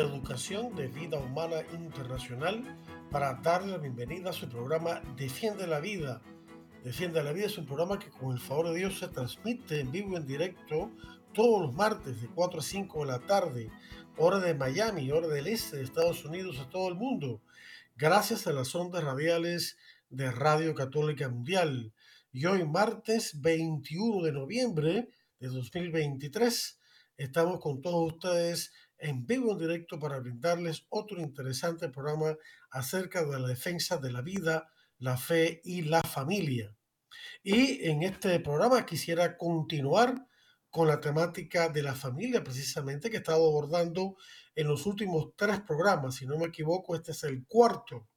De Educación de Vida Humana Internacional, para darle la bienvenida a su programa Defiende la Vida. Defiende la Vida es un programa que con el favor de Dios se transmite en vivo en directo todos los martes de 4 a 5 de la tarde, hora de Miami, hora del este de Estados Unidos a todo el mundo, gracias a las ondas radiales de Radio Católica Mundial. Y hoy martes 21 de noviembre de 2023 estamos con todos ustedes en vivo en directo para brindarles otro interesante programa acerca de la defensa de la vida, la fe y la familia. Y en este programa quisiera continuar con la temática de la familia, precisamente que he estado abordando en los últimos tres programas. Si no me equivoco, este es el cuarto.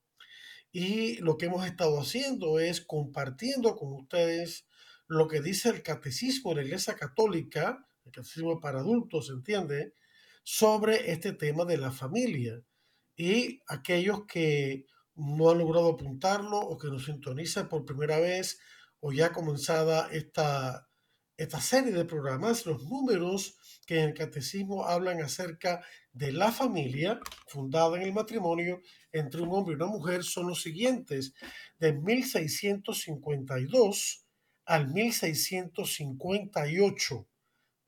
Y lo que hemos estado haciendo es compartiendo con ustedes lo que dice el catecismo de la Iglesia Católica, el catecismo para adultos, ¿entiende? Sobre este tema de la familia. Y aquellos que no han logrado apuntarlo o que nos sintonizan por primera vez o ya comenzada esta, esta serie de programas, los números que en el catecismo hablan acerca de la familia fundada en el matrimonio entre un hombre y una mujer son los siguientes. De 1652 al 1658.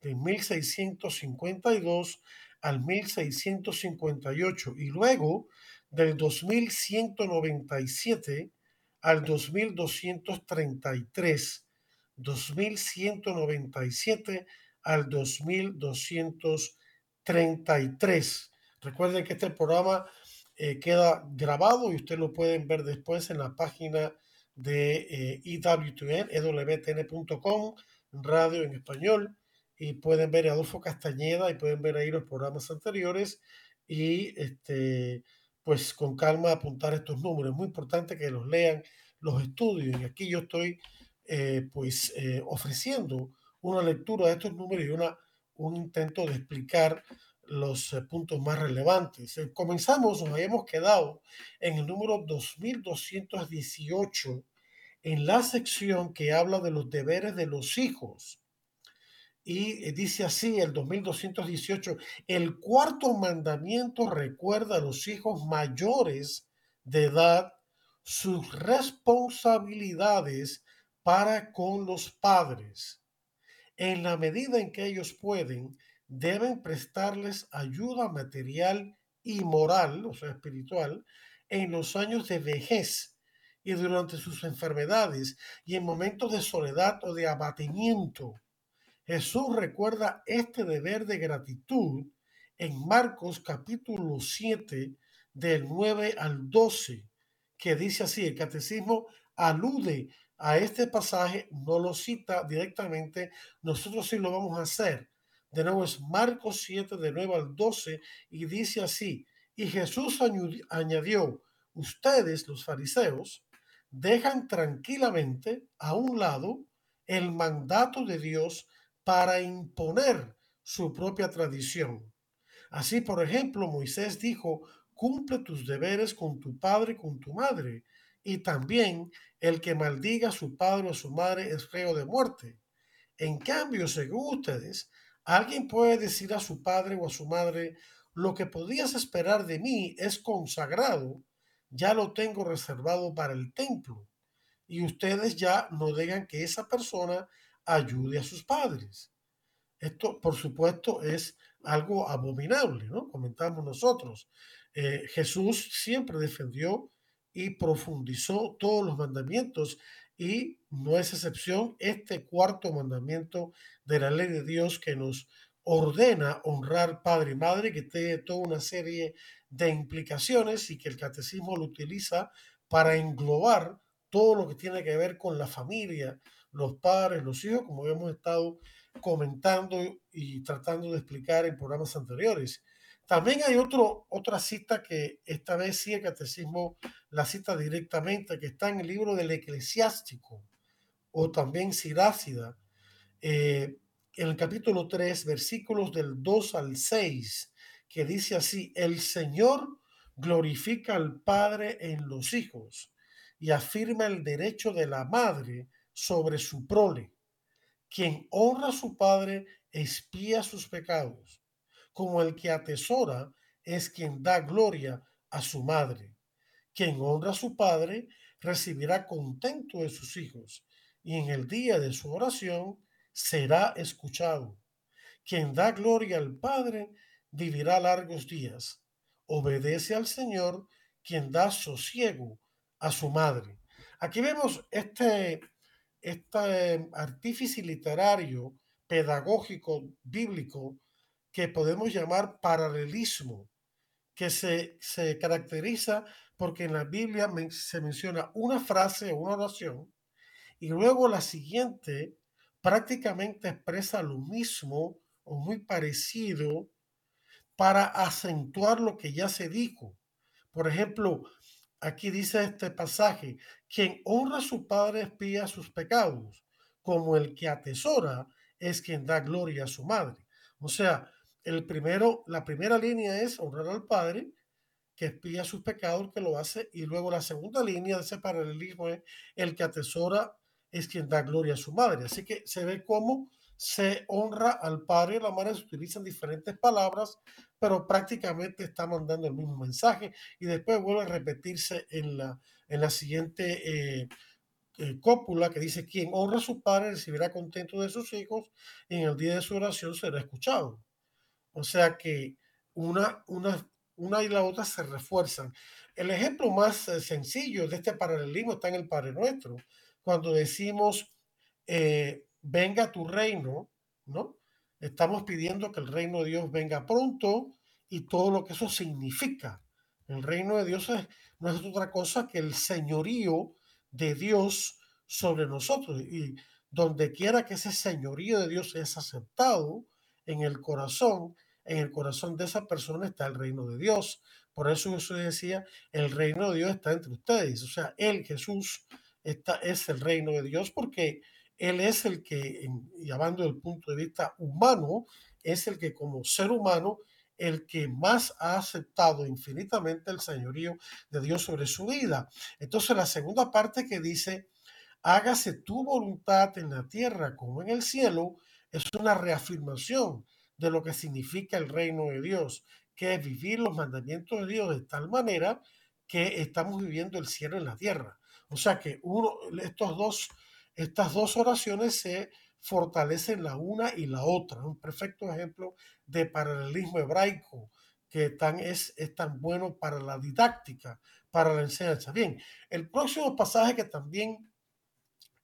De 1652 al 1658. Y luego del 2197 al 2233. 2197 al 2233. Recuerden que este programa eh, queda grabado y ustedes lo pueden ver después en la página de eh, EWTN, ewtn.com, radio en español, y pueden ver a Adolfo Castañeda y pueden ver ahí los programas anteriores y este, pues con calma apuntar estos números. Es muy importante que los lean, los estudien. Y aquí yo estoy eh, pues eh, ofreciendo una lectura de estos números y una, un intento de explicar los eh, puntos más relevantes. comenzamos, nos habíamos quedado en el número 2218, en la sección que habla de los deberes de los hijos. Y dice así, el 2218, el cuarto mandamiento recuerda a los hijos mayores de edad sus responsabilidades para con los padres. En la medida en que ellos pueden, deben prestarles ayuda material y moral, o sea, espiritual, en los años de vejez y durante sus enfermedades y en momentos de soledad o de abatimiento. Jesús recuerda este deber de gratitud en Marcos capítulo 7 del 9 al 12, que dice así, el catecismo alude a este pasaje, no lo cita directamente, nosotros sí lo vamos a hacer. De nuevo es Marcos 7, de 9 al 12, y dice así, y Jesús añadió, ustedes, los fariseos, dejan tranquilamente a un lado el mandato de Dios para imponer su propia tradición. Así, por ejemplo, Moisés dijo, cumple tus deberes con tu padre y con tu madre, y también el que maldiga a su padre o a su madre es feo de muerte. En cambio, según ustedes, alguien puede decir a su padre o a su madre, lo que podías esperar de mí es consagrado, ya lo tengo reservado para el templo. Y ustedes ya no digan que esa persona ayude a sus padres. Esto, por supuesto, es algo abominable, ¿no? Comentamos nosotros. Eh, Jesús siempre defendió y profundizó todos los mandamientos y no es excepción este cuarto mandamiento de la ley de Dios que nos ordena honrar padre y madre, que tiene toda una serie de implicaciones y que el catecismo lo utiliza para englobar todo lo que tiene que ver con la familia, los padres, los hijos, como hemos estado comentando y tratando de explicar en programas anteriores. También hay otro, otra cita que esta vez sí el catecismo la cita directamente, que está en el libro del eclesiástico o también Sirácida, eh, en el capítulo 3, versículos del 2 al 6, que dice así, el Señor glorifica al Padre en los hijos y afirma el derecho de la madre sobre su prole. Quien honra a su padre espía sus pecados como el que atesora es quien da gloria a su madre. Quien honra a su padre recibirá contento de sus hijos y en el día de su oración será escuchado. Quien da gloria al Padre vivirá largos días. Obedece al Señor quien da sosiego a su madre. Aquí vemos este, este artífice literario, pedagógico, bíblico, que podemos llamar paralelismo, que se, se caracteriza porque en la Biblia se menciona una frase o una oración y luego la siguiente prácticamente expresa lo mismo o muy parecido para acentuar lo que ya se dijo. Por ejemplo, aquí dice este pasaje, quien honra a su padre espía sus pecados, como el que atesora es quien da gloria a su madre. O sea, el primero, la primera línea es honrar al Padre, que espía sus pecados, que lo hace, y luego la segunda línea de ese paralelismo es el que atesora es quien da gloria a su madre. Así que se ve cómo se honra al Padre y la Madre, se utilizan diferentes palabras, pero prácticamente está mandando el mismo mensaje y después vuelve a repetirse en la, en la siguiente eh, eh, cópula que dice, quien honra a su Padre recibirá contento de sus hijos y en el día de su oración será escuchado. O sea que una, una, una y la otra se refuerzan. El ejemplo más eh, sencillo de este paralelismo está en el Padre Nuestro. Cuando decimos, eh, venga tu reino, ¿no? Estamos pidiendo que el reino de Dios venga pronto y todo lo que eso significa. El reino de Dios no es otra cosa que el señorío de Dios sobre nosotros. Y donde quiera que ese señorío de Dios es aceptado en el corazón, en el corazón de esa persona está el reino de Dios. Por eso Jesús decía, el reino de Dios está entre ustedes. O sea, Él, Jesús, está, es el reino de Dios porque Él es el que, llamando el punto de vista humano, es el que como ser humano, el que más ha aceptado infinitamente el señorío de Dios sobre su vida. Entonces la segunda parte que dice, hágase tu voluntad en la tierra como en el cielo, es una reafirmación de lo que significa el reino de Dios, que es vivir los mandamientos de Dios de tal manera que estamos viviendo el cielo en la tierra. O sea que uno, estos dos, estas dos oraciones se fortalecen la una y la otra. Un perfecto ejemplo de paralelismo hebraico que es tan bueno para la didáctica, para la enseñanza. Bien, el próximo pasaje que también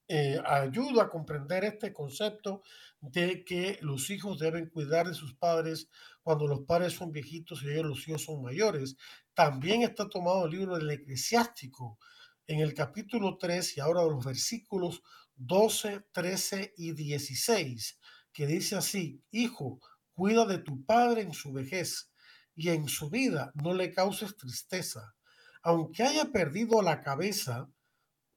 eh, ayuda a comprender este concepto de que los hijos deben cuidar de sus padres cuando los padres son viejitos y ellos los hijos son mayores. También está tomado el libro del eclesiástico en el capítulo 3 y ahora los versículos 12, 13 y 16, que dice así, hijo, cuida de tu padre en su vejez y en su vida no le causes tristeza. Aunque haya perdido la cabeza,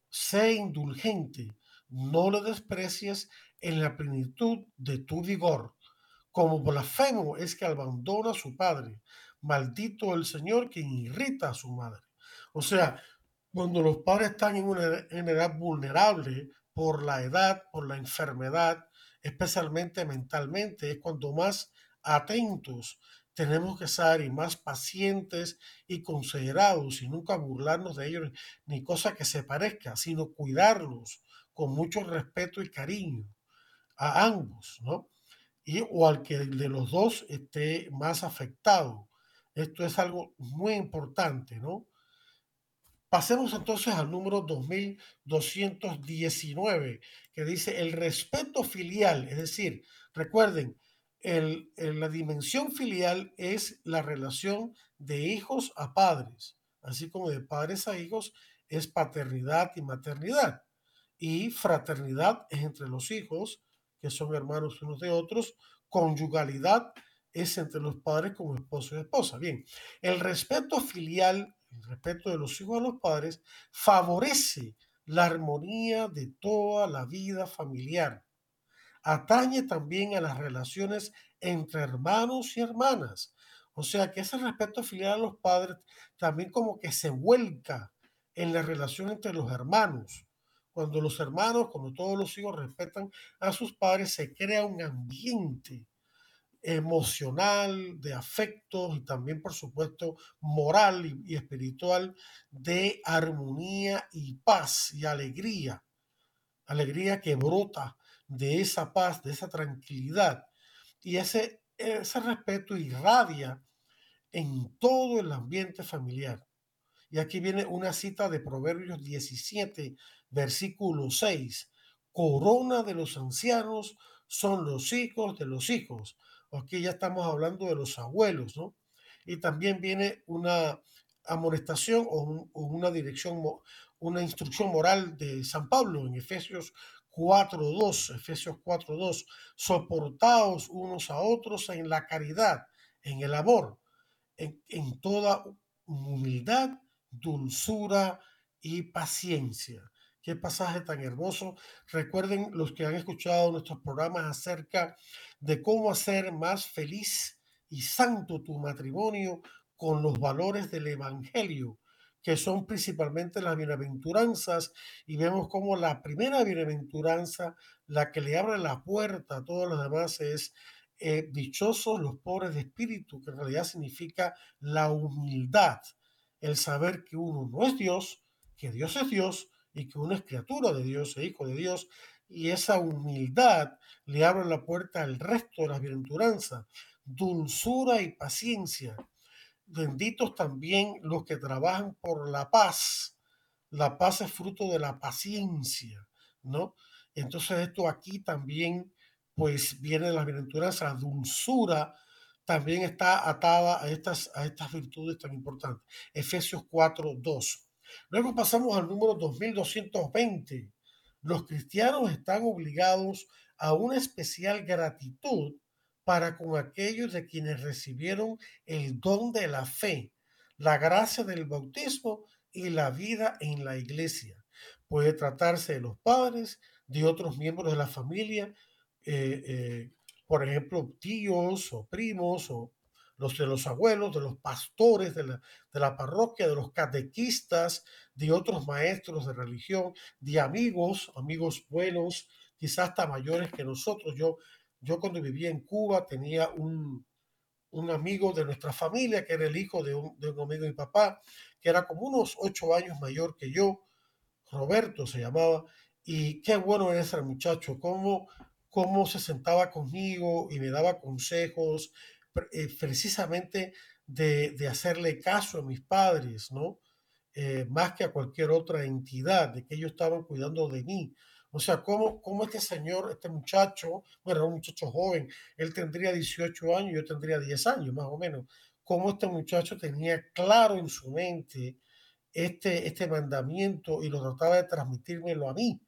sé indulgente, no le desprecies en la plenitud de tu vigor. Como blasfemo es que abandona a su padre. Maldito el Señor quien irrita a su madre. O sea, cuando los padres están en una edad vulnerable por la edad, por la enfermedad, especialmente mentalmente, es cuando más atentos tenemos que ser y más pacientes y considerados y nunca burlarnos de ellos ni cosa que se parezca, sino cuidarlos con mucho respeto y cariño a ambos, ¿no? Y, o al que de los dos esté más afectado. Esto es algo muy importante, ¿no? Pasemos entonces al número 2219, que dice el respeto filial, es decir, recuerden, la dimensión filial es la relación de hijos a padres, así como de padres a hijos es paternidad y maternidad. Y fraternidad es entre los hijos, que son hermanos unos de otros. Conyugalidad es entre los padres como esposo y esposa. Bien, el respeto filial, el respeto de los hijos a los padres, favorece la armonía de toda la vida familiar. Atañe también a las relaciones entre hermanos y hermanas. O sea que ese respeto filial a los padres también como que se vuelca en la relación entre los hermanos. Cuando los hermanos, cuando todos los hijos respetan a sus padres, se crea un ambiente emocional, de afectos y también, por supuesto, moral y, espiritual de armonía y paz y alegría. Alegría que brota de esa paz, de esa tranquilidad. Y ese, ese respeto irradia en todo el ambiente familiar. Y aquí viene una cita de Proverbios 17, versículo 6. Corona de los ancianos son los hijos de los hijos. Aquí ya estamos hablando de los abuelos, ¿no? Y también viene una amonestación o, una dirección, una instrucción moral de San Pablo en Efesios 4.2, Efesios 4.2, soportaos unos a otros en la caridad, en el amor, en, en toda humildad, dulzura y paciencia. Qué pasaje tan hermoso. Recuerden los que han escuchado nuestros programas acerca de cómo hacer más feliz y santo tu matrimonio con los valores del Evangelio que son principalmente las bienaventuranzas, y vemos como la primera bienaventuranza, la que le abre la puerta a todos los demás, es eh, dichosos los pobres de espíritu, que en realidad significa la humildad, el saber que uno no es Dios, que Dios es Dios y que uno es criatura de Dios e hijo de Dios, y esa humildad le abre la puerta al resto de las bienaventuranzas, dulzura y paciencia benditos también los que trabajan por la paz. La paz es fruto de la paciencia, ¿no? Entonces esto aquí también, pues viene de las bienaventuranzas, la dulzura también está atada a estas, a estas virtudes tan importantes. Efesios 4, 2. Luego pasamos al número 2220. Los cristianos están obligados a una especial gratitud para con aquellos de quienes recibieron el don de la fe, la gracia del bautismo y la vida en la iglesia. Puede tratarse de los padres, de otros miembros de la familia, eh, eh, por ejemplo, tíos o primos o los de los abuelos, de los pastores de la, de la parroquia, de los catequistas, de otros maestros de religión, de amigos, amigos buenos, quizás hasta mayores que nosotros. Yo yo cuando vivía en Cuba tenía un, un amigo de nuestra familia que era el hijo de un, de un amigo de mi papá, que era como unos ocho años mayor que yo, Roberto se llamaba, y qué bueno era ese muchacho, cómo, cómo se sentaba conmigo y me daba consejos, eh, precisamente de, de, hacerle caso a mis padres, ¿no? Eh, más que a cualquier otra entidad, de que ellos estaban cuidando de mí. O sea, ¿cómo, cómo este señor, este muchacho, bueno, era un muchacho joven, él tendría 18 años, yo tendría 10 años más o menos, cómo este muchacho tenía claro en su mente este, este mandamiento y lo trataba de transmitírmelo a mí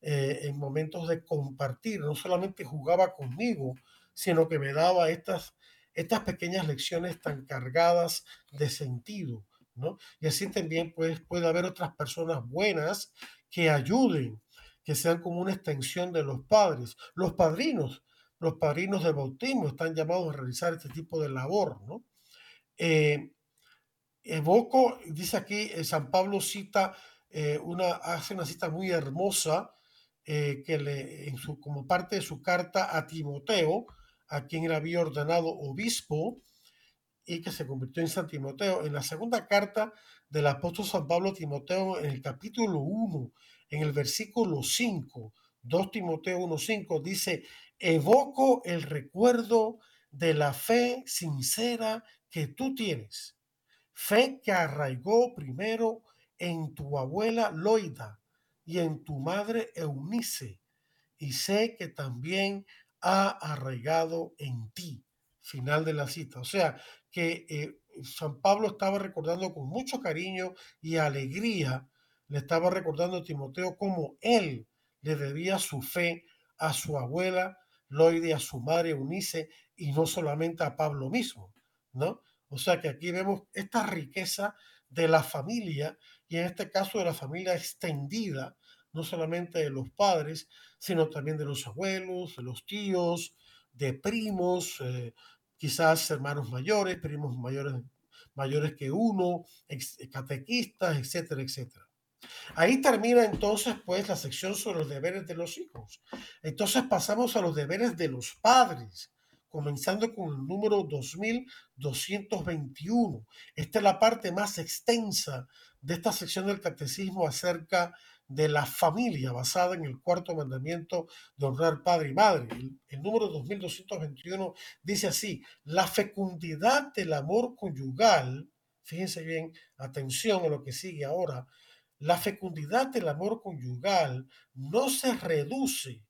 eh, en momentos de compartir. No solamente jugaba conmigo, sino que me daba estas, estas pequeñas lecciones tan cargadas de sentido. Y así también pues, puede haber otras personas buenas que ayuden que sean como una extensión de los padres. Los padrinos, los padrinos de bautismo están llamados a realizar este tipo de labor, ¿no? Eh, evoco, dice aquí, eh, San Pablo cita eh, una, hace una cita muy hermosa que le, en su, como parte de su carta a Timoteo, a quien él había ordenado obispo y que se convirtió en San Timoteo. En la segunda carta del apóstol San Pablo a Timoteo, en el capítulo 1, en el versículo 5, 2 Timoteo 1.5, dice, evoco el recuerdo de la fe sincera que tú tienes, fe que arraigó primero en tu abuela Loida y en tu madre Eunice, y sé que también ha arraigado en ti. Final de la cita. O sea, que eh, San Pablo estaba recordando con mucho cariño y alegría le estaba recordando a Timoteo cómo él le debía su fe a su abuela Loide, a su madre Unice y no solamente a Pablo mismo, ¿no? O sea que aquí vemos esta riqueza de la familia y en este caso de la familia extendida, no solamente de los padres, sino también de los abuelos, de los tíos, de primos, eh, quizás hermanos mayores, primos mayores, mayores que uno, catequistas, etcétera, etcétera. Ahí termina entonces pues la sección sobre los deberes de los hijos. Entonces pasamos a los deberes de los padres, comenzando con el número 2221. Esta es la parte más extensa de esta sección del catecismo acerca de la familia basada en el cuarto mandamiento de honrar padre y madre. El, el, número 2221 dice así, la fecundidad del amor conyugal, fíjense bien, atención a lo que sigue ahora, la fecundidad del amor conyugal no se reduce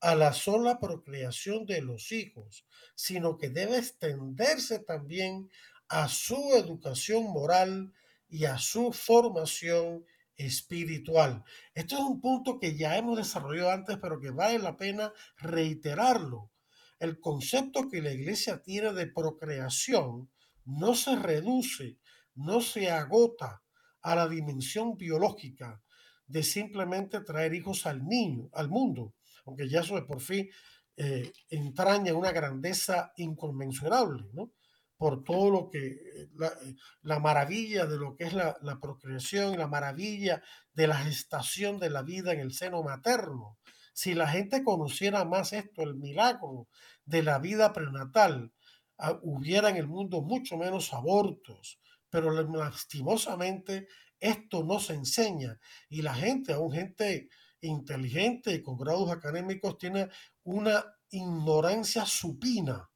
a la sola procreación de los hijos, sino que debe extenderse también a su educación moral y a su formación espiritual. Esto es un punto que ya hemos desarrollado antes, pero que vale la pena reiterarlo. El concepto que la iglesia tiene de procreación no se reduce, no se agota a la dimensión biológica de simplemente traer hijos al niño, al mundo, aunque ya eso por fin eh, entraña una grandeza inconmensurable, ¿no? Por todo lo que, eh, eh, la, maravilla de lo que es la, la procreación, la maravilla de la gestación de la vida en el seno materno. Si la gente conociera más esto, el milagro de la vida prenatal, ah, hubiera en el mundo mucho menos abortos, pero lastimosamente esto no se enseña y la gente, aún gente inteligente y con grados académicos, tiene una ignorancia supina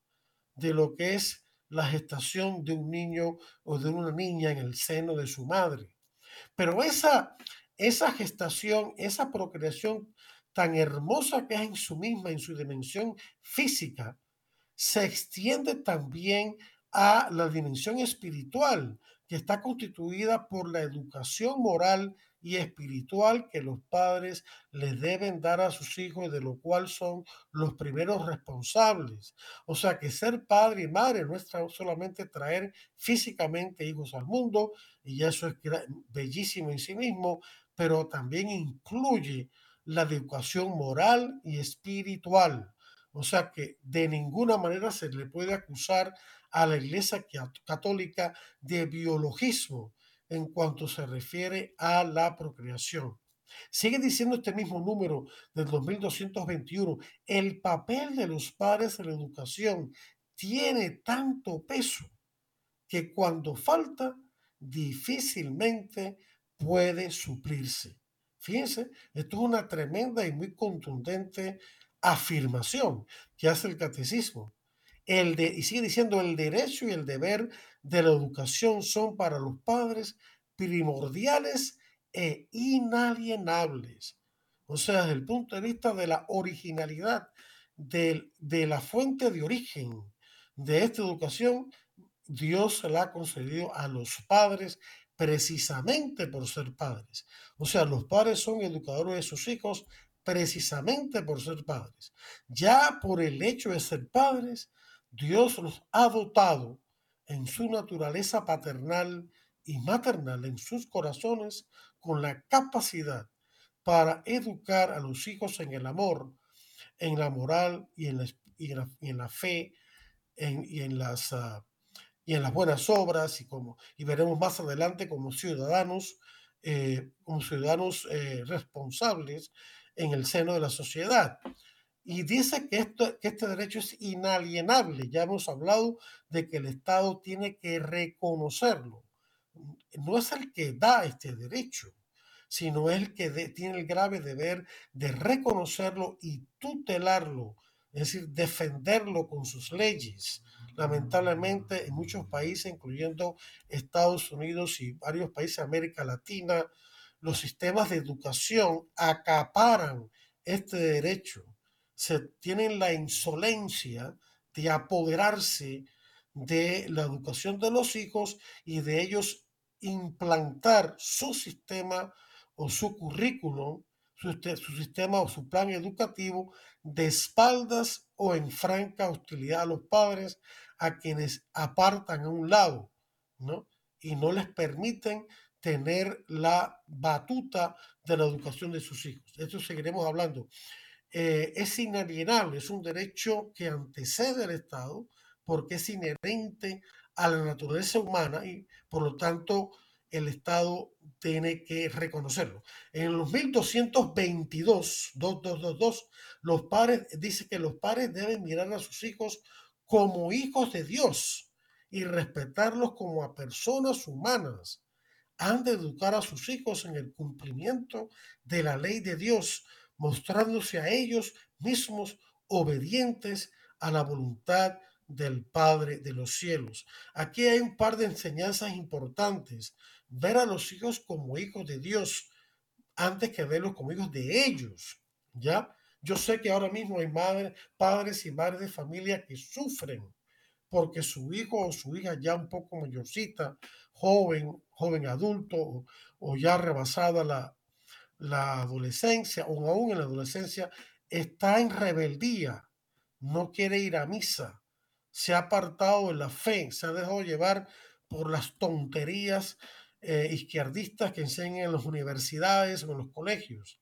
de lo que es la gestación de un niño o de una niña en el seno de su madre. Pero esa, esa gestación, esa procreación tan hermosa que es en su misma, en su dimensión física, se extiende también a la dimensión espiritual, que está constituida por la educación moral y espiritual que los padres les deben dar a sus hijos y de lo cual son los primeros responsables. O sea que ser padre y madre no es solamente traer físicamente hijos al mundo, y eso es bellísimo en sí mismo, pero también incluye la educación moral y espiritual. O sea que de ninguna manera se le puede acusar a la Iglesia Católica de biologismo en cuanto se refiere a la procreación. Sigue diciendo este mismo número del 2221, el papel de los padres en la educación tiene tanto peso que cuando falta difícilmente puede suplirse. Fíjense, esto es una tremenda y muy contundente afirmación que hace el catecismo. El de, y sigue diciendo, el derecho y el deber de la educación son para los padres primordiales e inalienables. O sea, desde el punto de vista de la originalidad, de, de la fuente de origen de esta educación, Dios se la ha concedido a los padres precisamente por ser padres. O sea, los padres son educadores de sus hijos precisamente por ser padres. Ya por el hecho de ser padres, Dios los ha dotado en su naturaleza paternal y maternal, en sus corazones, con la capacidad para educar a los hijos en el amor, en la moral y en la, fe y, en las, ah, y en las buenas obras y, como, y veremos más adelante como ciudadanos, eh, como ciudadanos eh, responsables en el seno de la sociedad. Y dice que, esto, que este derecho es inalienable. Ya hemos hablado de que el Estado tiene que reconocerlo. No es el que da este derecho, sino el que tiene el grave deber de reconocerlo y tutelarlo, es decir, defenderlo con sus leyes. Lamentablemente, en muchos países, incluyendo Estados Unidos y varios países de América Latina, los sistemas de educación acaparan este derecho se tienen la insolencia de apoderarse de la educación de los hijos y de ellos implantar su sistema o su currículum, su, su, sistema o su plan educativo de espaldas o en franca hostilidad a los padres a quienes apartan a un lado, ¿no? Y no les permiten tener la batuta de la educación de sus hijos. De esto seguiremos hablando. Eh, es inalienable, es un derecho que antecede al Estado porque es inherente a la naturaleza humana y por lo tanto el Estado tiene que reconocerlo. En los 1222, 2222, los padres, dice que los padres deben mirar a sus hijos como hijos de Dios y respetarlos como a personas humanas. Han de educar a sus hijos en el cumplimiento de la ley de Dios, mostrándose a ellos mismos obedientes a la voluntad del Padre de los cielos. Aquí hay un par de enseñanzas importantes. Ver a los hijos como hijos de Dios antes que verlos como hijos de ellos. ¿Ya? Yo sé que ahora mismo hay madres, padres y madres de familia que sufren porque su hijo o su hija ya un poco mayorcita, joven, joven adulto o, ya rebasada la, la adolescencia o aún en la adolescencia, está en rebeldía, no quiere ir a misa, se ha apartado de la fe, se ha dejado llevar por las tonterías eh, izquierdistas que enseñan en las universidades o en los colegios.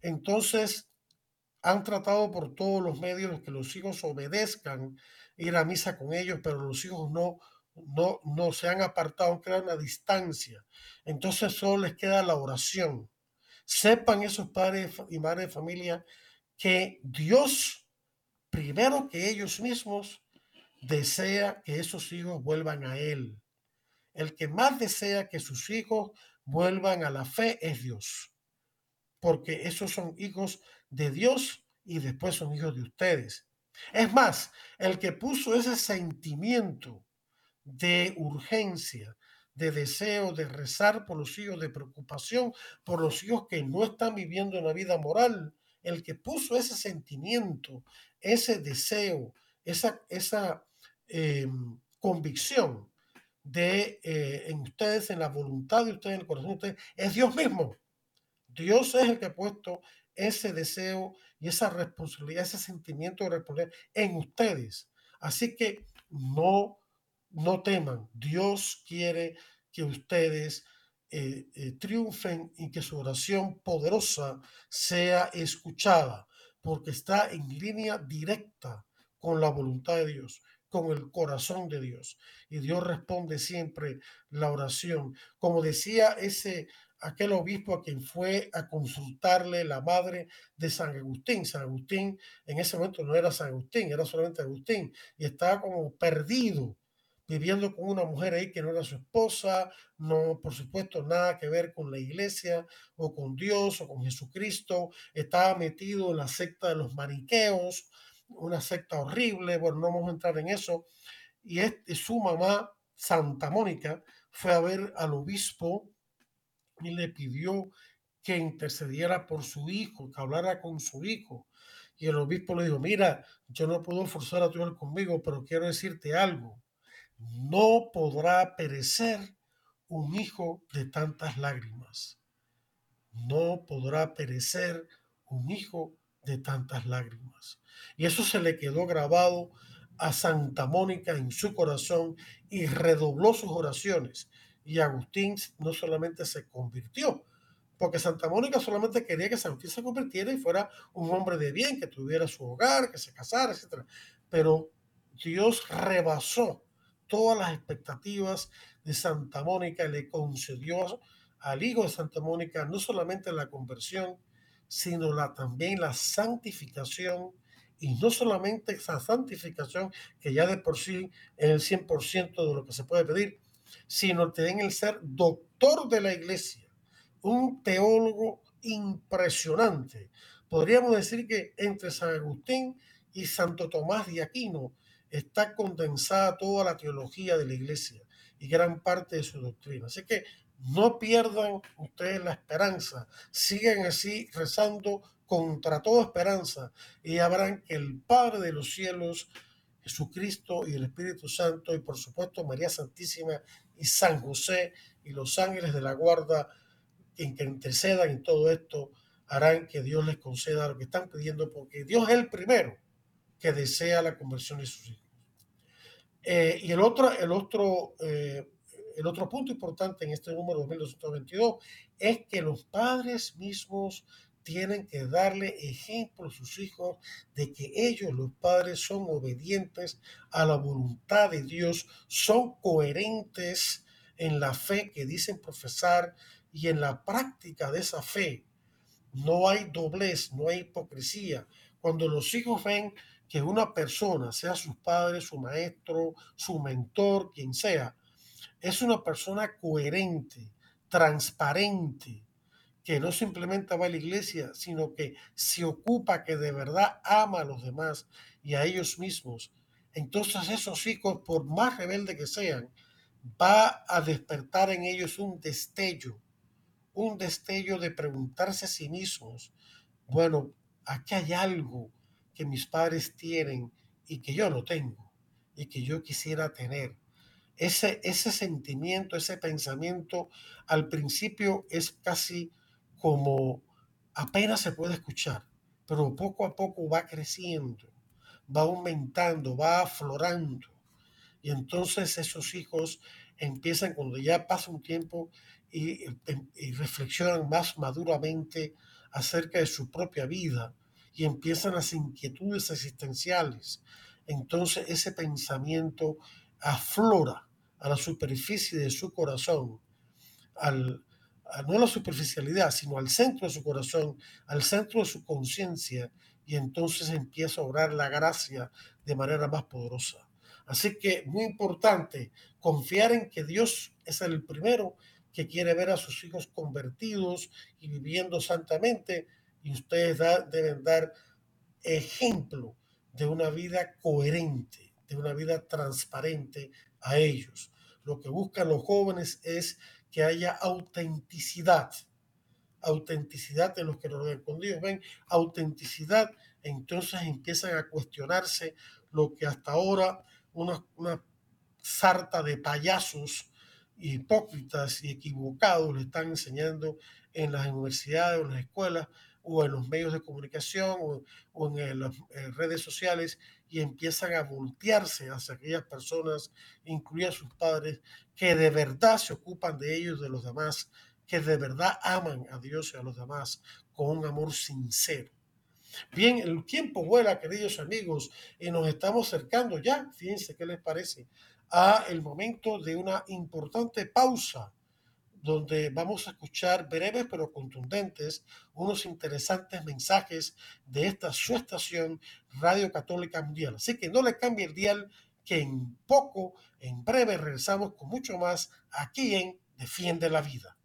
Entonces, han tratado por todos los medios que los hijos obedezcan, ir a misa con ellos, pero los hijos no, no, no se han apartado, crean una distancia. Entonces solo les queda la oración. Sepan esos padres y madres de familia que Dios, primero que ellos mismos, desea que esos hijos vuelvan a Él. El que más desea que sus hijos vuelvan a la fe es Dios, porque esos son hijos de Dios y después son hijos de ustedes. Es más, el que puso ese sentimiento de urgencia, de deseo de rezar por los hijos, de preocupación por los hijos que no están viviendo una vida moral, el que puso ese sentimiento, ese deseo, esa, esa em, convicción de eh, en ustedes, en la voluntad de ustedes, en el corazón de ustedes, es Dios mismo. Dios es el que ha puesto ese deseo y esa responsabilidad, ese sentimiento de responder en ustedes. Así que no, no teman. Dios quiere que ustedes eh, eh, triunfen y que su oración poderosa sea escuchada, porque está en línea directa con la voluntad de Dios, con el corazón de Dios. Y Dios responde siempre la oración. Como decía ese aquel obispo a quien fue a consultarle la madre de San Agustín. San Agustín en ese momento no era San Agustín, era solamente Agustín y estaba como perdido, viviendo con una mujer ahí que no era su esposa, no, por supuesto, nada que ver con la iglesia o con Dios o con Jesucristo, estaba metido en la secta de los mariqueos, una secta horrible, bueno, no vamos a entrar en eso. Y este, su mamá, Santa Mónica, fue a ver al obispo y le pidió que intercediera por su hijo, que hablara con su hijo. Y el obispo le dijo, mira, yo no puedo forzar a tu hijo conmigo, pero quiero decirte algo. No podrá perecer un hijo de tantas lágrimas. No podrá perecer un hijo de tantas lágrimas. Y eso se le quedó grabado a Santa Mónica en su corazón y redobló sus oraciones y Agustín no solamente se convirtió, porque Santa Mónica solamente quería que San Agustín se convirtiera y fuera un hombre de bien, que tuviera su hogar, que se casara, etc. Pero Dios rebasó todas las expectativas de Santa Mónica le concedió al hijo de Santa Mónica no solamente la conversión, sino la, también la santificación y no solamente esa santificación que ya de por sí es el 100% de lo que se puede pedir, sino en el ser doctor de la iglesia, un teólogo impresionante. Podríamos decir que entre San Agustín y Santo Tomás de Aquino está condensada toda la teología de la iglesia y gran parte de su doctrina. Así que no pierdan ustedes la esperanza, sigan así rezando contra toda esperanza y habrán que el Padre de los cielos Jesucristo y el Espíritu Santo y por supuesto María Santísima y San José y los ángeles de la guarda en que intercedan en todo esto harán que Dios les conceda lo que están pidiendo, porque Dios es el primero que desea la conversión de sus hijos. Eh, y el otro, el, otro, eh, el otro punto importante en este número 2222 es que los padres mismos tienen que darle ejemplo a sus hijos de que ellos, los padres, son obedientes a la voluntad de Dios, son coherentes en la fe que dicen profesar y en la práctica de esa fe. No hay doblez, no hay hipocresía. Cuando los hijos ven que una persona, sea sus padres, su maestro, su mentor, quien sea, es una persona coherente, transparente, que no simplemente va a la iglesia, sino que se ocupa, que de verdad ama a los demás y a ellos mismos. Entonces esos hijos, por más rebelde que sean, va a despertar en ellos un destello, un destello de preguntarse a sí mismos, bueno, aquí hay algo que mis padres tienen y que yo no tengo y que yo quisiera tener. Ese, ese sentimiento, ese pensamiento al principio es casi como apenas se puede escuchar, pero poco a poco va creciendo, va aumentando, va aflorando. Y entonces esos hijos empiezan cuando ya pasa un tiempo y, y reflexionan más maduramente acerca de su propia vida y empiezan las inquietudes existenciales. Entonces ese pensamiento aflora a la superficie de su corazón, al, no a la superficialidad, sino al centro de su corazón, al centro de su conciencia, y entonces empieza a obrar la gracia de manera más poderosa. Así que muy importante confiar en que Dios es el primero que quiere ver a sus hijos convertidos y viviendo santamente y ustedes deben dar ejemplo de una vida coherente, de una vida transparente a ellos. Lo que buscan los jóvenes es que haya autenticidad, autenticidad de los que lo ven. Cuando ellos ven autenticidad, entonces empiezan a cuestionarse lo que hasta ahora una, una sarta de payasos hipócritas y equivocados le están enseñando en las universidades o en las escuelas o en los medios de comunicación o, en las redes sociales y empiezan a voltearse hacia aquellas personas, incluidas sus padres, que de verdad se ocupan de ellos, de los demás, que de verdad aman a Dios y a los demás con un amor sincero. Bien, el tiempo vuela, queridos amigos, y nos estamos acercando ya, fíjense qué les parece, a el momento de una importante pausa donde vamos a escuchar breves pero contundentes unos interesantes mensajes de esta su estación Radio Católica Mundial. Así que no le cambie el dial, que en poco, en breve, regresamos con mucho más aquí en Defiende la Vida.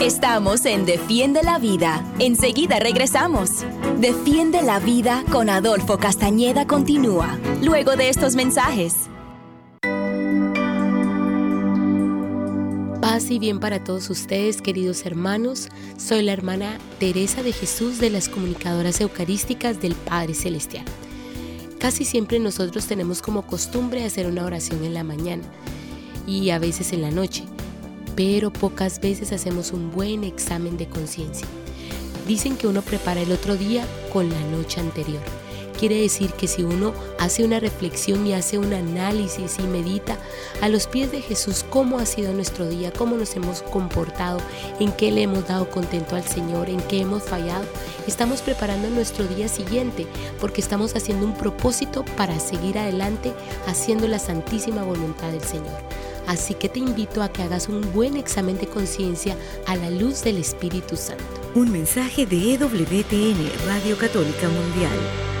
Estamos en Defiende la Vida. Enseguida regresamos. Defiende la Vida con Adolfo Castañeda continúa, luego de estos mensajes. Paz bien para todos ustedes, queridos hermanos. Soy la hermana Teresa de Jesús de las comunicadoras eucarísticas del Padre Celestial. Casi siempre nosotros tenemos como costumbre hacer una oración en la mañana y a veces en la noche, pero pocas veces hacemos un buen examen de conciencia. Dicen que uno prepara el otro día con la noche anterior. Quiere decir que si uno hace una reflexión y hace un análisis y medita a los pies de Jesús cómo ha sido nuestro día, cómo nos hemos comportado, en qué le hemos dado contento al Señor, en qué hemos fallado, estamos preparando nuestro día siguiente porque estamos haciendo un propósito para seguir adelante haciendo la santísima voluntad del Señor. Así que te invito a que hagas un buen examen de conciencia a la luz del Espíritu Santo. Un mensaje de EWTN, Radio Católica Mundial.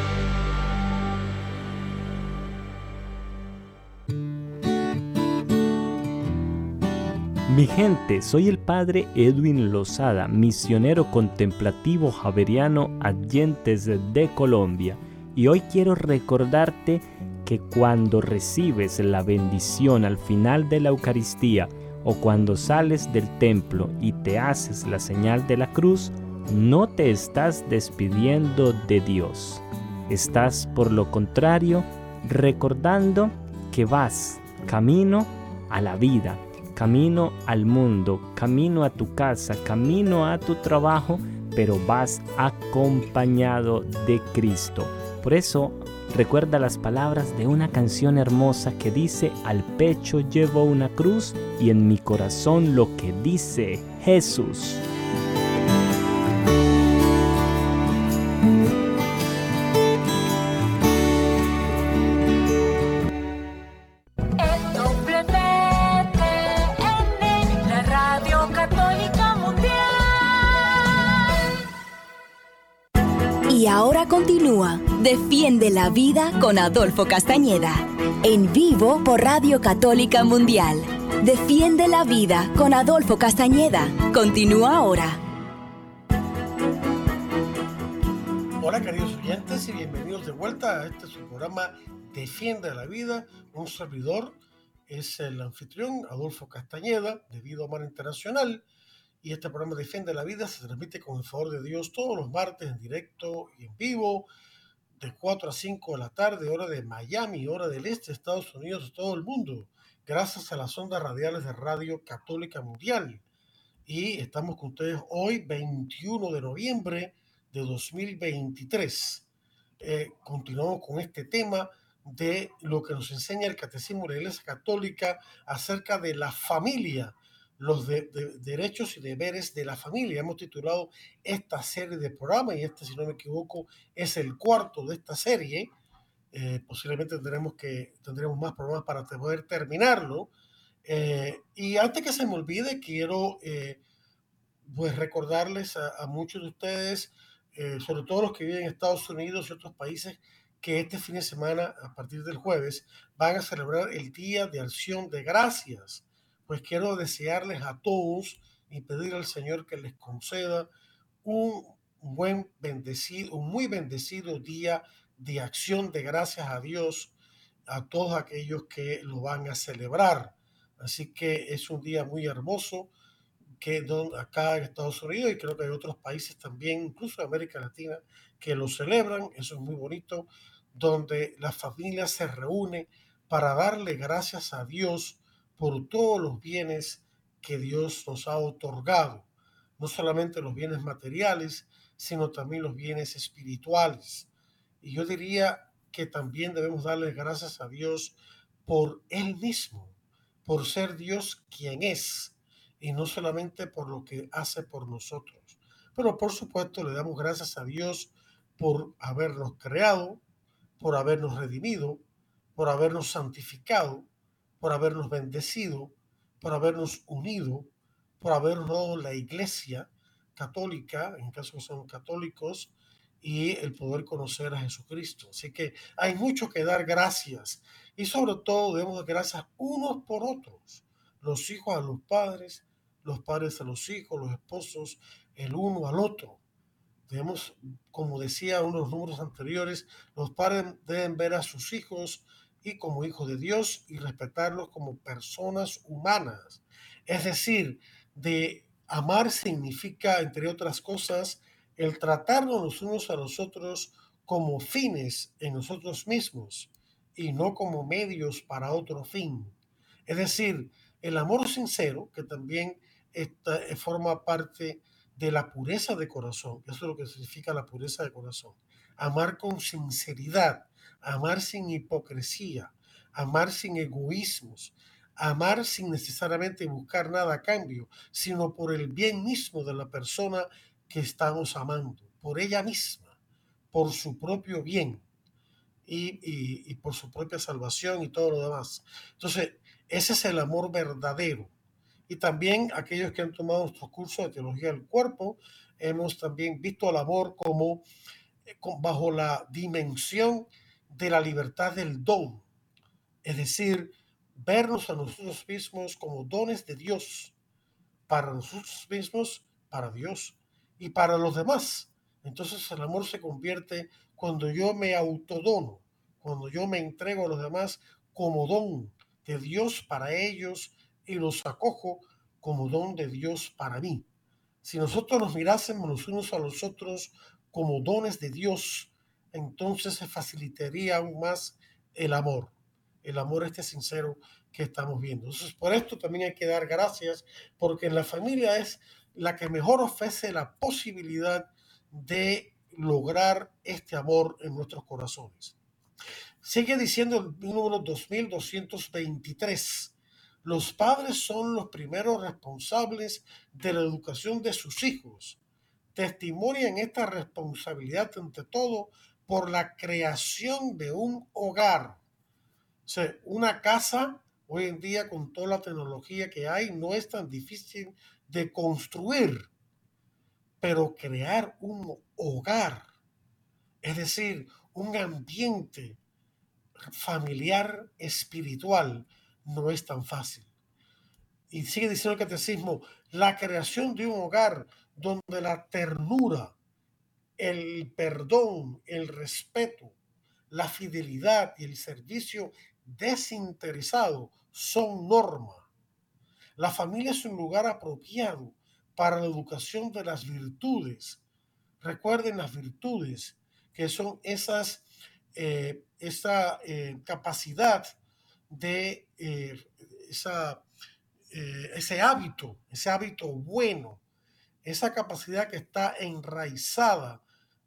Mi gente, soy el padre Edwin Lozada, misionero contemplativo javeriano Adyentes de Colombia, y hoy quiero recordarte que cuando recibes la bendición al final de la Eucaristía o cuando sales del templo y te haces la señal de la cruz, no te estás despidiendo de Dios. Estás, por lo contrario, recordando que vas camino a la vida camino al mundo, camino a tu casa, camino a tu trabajo, pero vas acompañado de Cristo. Por eso recuerda las palabras de una canción hermosa que dice, al pecho llevo una cruz y en mi corazón lo que dice Jesús. La Vida con Adolfo Castañeda. En vivo por Radio Católica Mundial. Defiende la Vida con Adolfo Castañeda. Continúa ahora. Hola queridos oyentes y bienvenidos de vuelta a este su programa Defiende la Vida. Un servidor es el anfitrión Adolfo Castañeda de Vida Humana Internacional y este programa Defiende la Vida se transmite con el favor de Dios todos los martes en directo y en vivo, de 4 a 5 de la tarde, hora de Miami, hora del este, Estados Unidos, todo el mundo, gracias a las ondas radiales de Radio Católica Mundial. Y estamos con ustedes hoy, 21 de noviembre de 2023. Eh, continuamos con este tema de lo que nos enseña el Catecismo de la Iglesia Católica acerca de la familia los derechos y deberes de la familia. Hemos titulado esta serie de programas y este, si no me equivoco, es el cuarto de esta serie. Eh, posiblemente tendremos, que, tendremos más programas para poder terminarlo. Eh, y antes que se me olvide, quiero eh, pues recordarles a, a, muchos de ustedes, sobre todo los que viven en Estados Unidos y otros países, que este fin de semana, a partir del jueves, van a celebrar el Día de Acción de Gracias pues quiero desearles a todos y pedir al Señor que les conceda un buen bendecido, un muy bendecido día de acción de gracias a Dios a todos aquellos que lo van a celebrar. Así que es un día muy hermoso que acá en Estados Unidos y creo que hay otros países también, incluso en América Latina, que lo celebran. Eso es muy bonito, donde la familia se reúne para darle gracias a Dios por todos los bienes que Dios nos ha otorgado, no solamente los bienes materiales, sino también los bienes espirituales. Y yo diría que también debemos darle gracias a Dios por Él mismo, por ser Dios quien es, y no solamente por lo que hace por nosotros. Pero por supuesto le damos gracias a Dios por habernos creado, por habernos redimido, por habernos santificado, por habernos bendecido, por habernos unido, por habernos dado la iglesia católica, en caso son católicos, y el poder conocer a Jesucristo. Así que hay mucho que dar gracias y sobre todo debemos dar gracias unos por otros, los hijos a los padres, los padres a los hijos, los esposos, el uno al otro. Debemos, como decía uno de los números anteriores, los padres deben ver a sus hijos y como hijos de Dios y respetarlos como personas humanas. Es decir, de amar significa, entre otras cosas, el tratarnos los unos a los otros como fines en nosotros mismos y no como medios para otro fin. Es decir, el amor sincero, que también eh, forma parte de la pureza de corazón, eso es lo que significa la pureza de corazón. Amar con sinceridad, amar sin hipocresía, amar sin egoísmos, amar sin necesariamente buscar nada a cambio, sino por el bien mismo de la persona que estamos amando, por ella misma, por su propio bien y, por su propia salvación y todo lo demás. Entonces, ese es el amor verdadero. Y también aquellos que han tomado nuestro curso de teología del cuerpo, hemos también visto el amor como eh, bajo la dimensión de la libertad del don, es decir, vernos a nosotros mismos como dones de Dios, para nosotros mismos, para Dios y para los demás. Entonces el amor se convierte cuando yo me autodono, cuando yo me entrego a los demás como don de Dios para ellos y los acojo como don de Dios para mí. Si nosotros nos mirásemos los unos a los otros como dones de Dios, entonces se facilitaría aún más el amor, el amor este sincero que estamos viendo. Entonces, por esto también hay que dar gracias, porque en la familia es la que mejor ofrece la posibilidad de lograr este amor en nuestros corazones. Sigue diciendo el número 2223. Los padres son los primeros responsables de la educación de sus hijos. Testimonian esta responsabilidad ante todo por la creación de un hogar. Una casa hoy en día con toda la tecnología que hay no es tan difícil de construir, pero crear un hogar, es decir, un ambiente familiar espiritual, no es tan fácil. Y sigue diciendo el catecismo, la creación de un hogar donde la ternura, el perdón, el respeto, la fidelidad y el servicio desinteresado son norma. La familia es un lugar apropiado para la educación de las virtudes. Recuerden las virtudes, que son esas, eh, esa eh, capacidad de eh, esa, ese hábito, ese hábito bueno, esa capacidad que está enraizada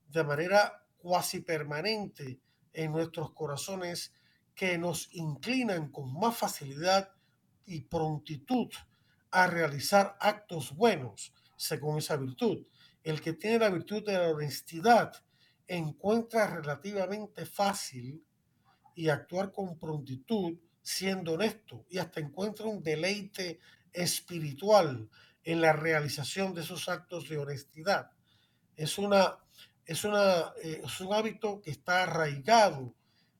de manera cuasi permanente en nuestros corazones que nos inclinan con más facilidad y prontitud a realizar actos buenos según esa virtud. El que tiene la virtud de la honestidad encuentra relativamente fácil y actuar con prontitud siendo honesto y hasta encuentra un deleite espiritual en la realización de esos actos de honestidad. Es, una, es, una, eh, es un hábito que está arraigado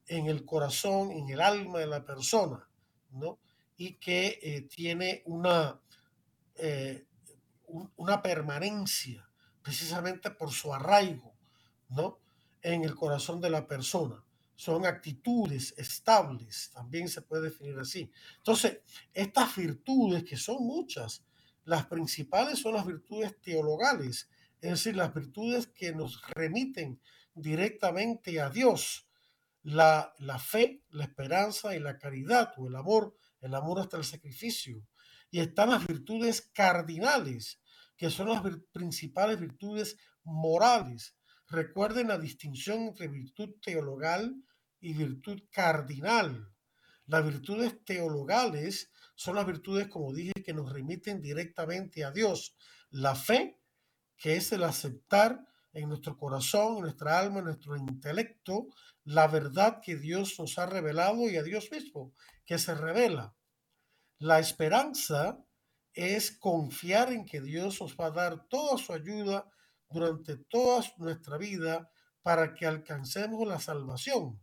en el corazón, en el alma de la persona, ¿no? Y que eh, tiene una, eh, una permanencia precisamente por su arraigo, ¿no? En el corazón de la persona. Son actitudes estables, también se puede definir así. Entonces, estas virtudes, que son muchas, las principales son las virtudes teologales, es decir, las virtudes que nos remiten directamente a Dios, la, la fe, la esperanza y la caridad o el amor, el amor hasta el sacrificio. Y están las virtudes cardinales, que son las principales virtudes morales. Recuerden la distinción entre virtud teologal y virtud cardinal. Las virtudes teologales son las virtudes, como dije, que nos remiten directamente a Dios. La fe, que es el aceptar en nuestro corazón, en nuestra alma, en nuestro intelecto, la verdad que Dios nos ha revelado y a Dios mismo, que se revela. La esperanza es confiar en que Dios nos va a dar toda su ayuda durante toda nuestra vida para que alcancemos la salvación.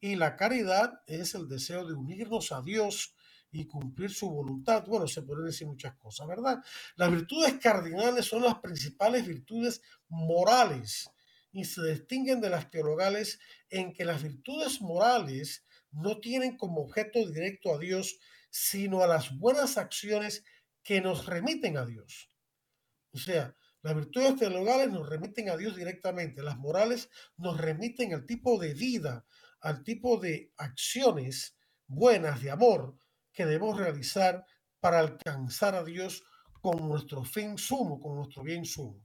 Y la caridad es el deseo de unirnos a Dios y cumplir su voluntad. Bueno, se pueden decir muchas cosas, ¿verdad? Las virtudes cardinales son las principales virtudes morales y se distinguen de las teologales en que las virtudes morales no tienen como objeto directo a Dios, sino a las buenas acciones que nos remiten a Dios. O sea, las virtudes teologales nos remiten a Dios directamente, las morales nos remiten al tipo de vida, al tipo de acciones buenas de amor que debemos realizar para alcanzar a Dios con nuestro fin sumo, con nuestro bien sumo.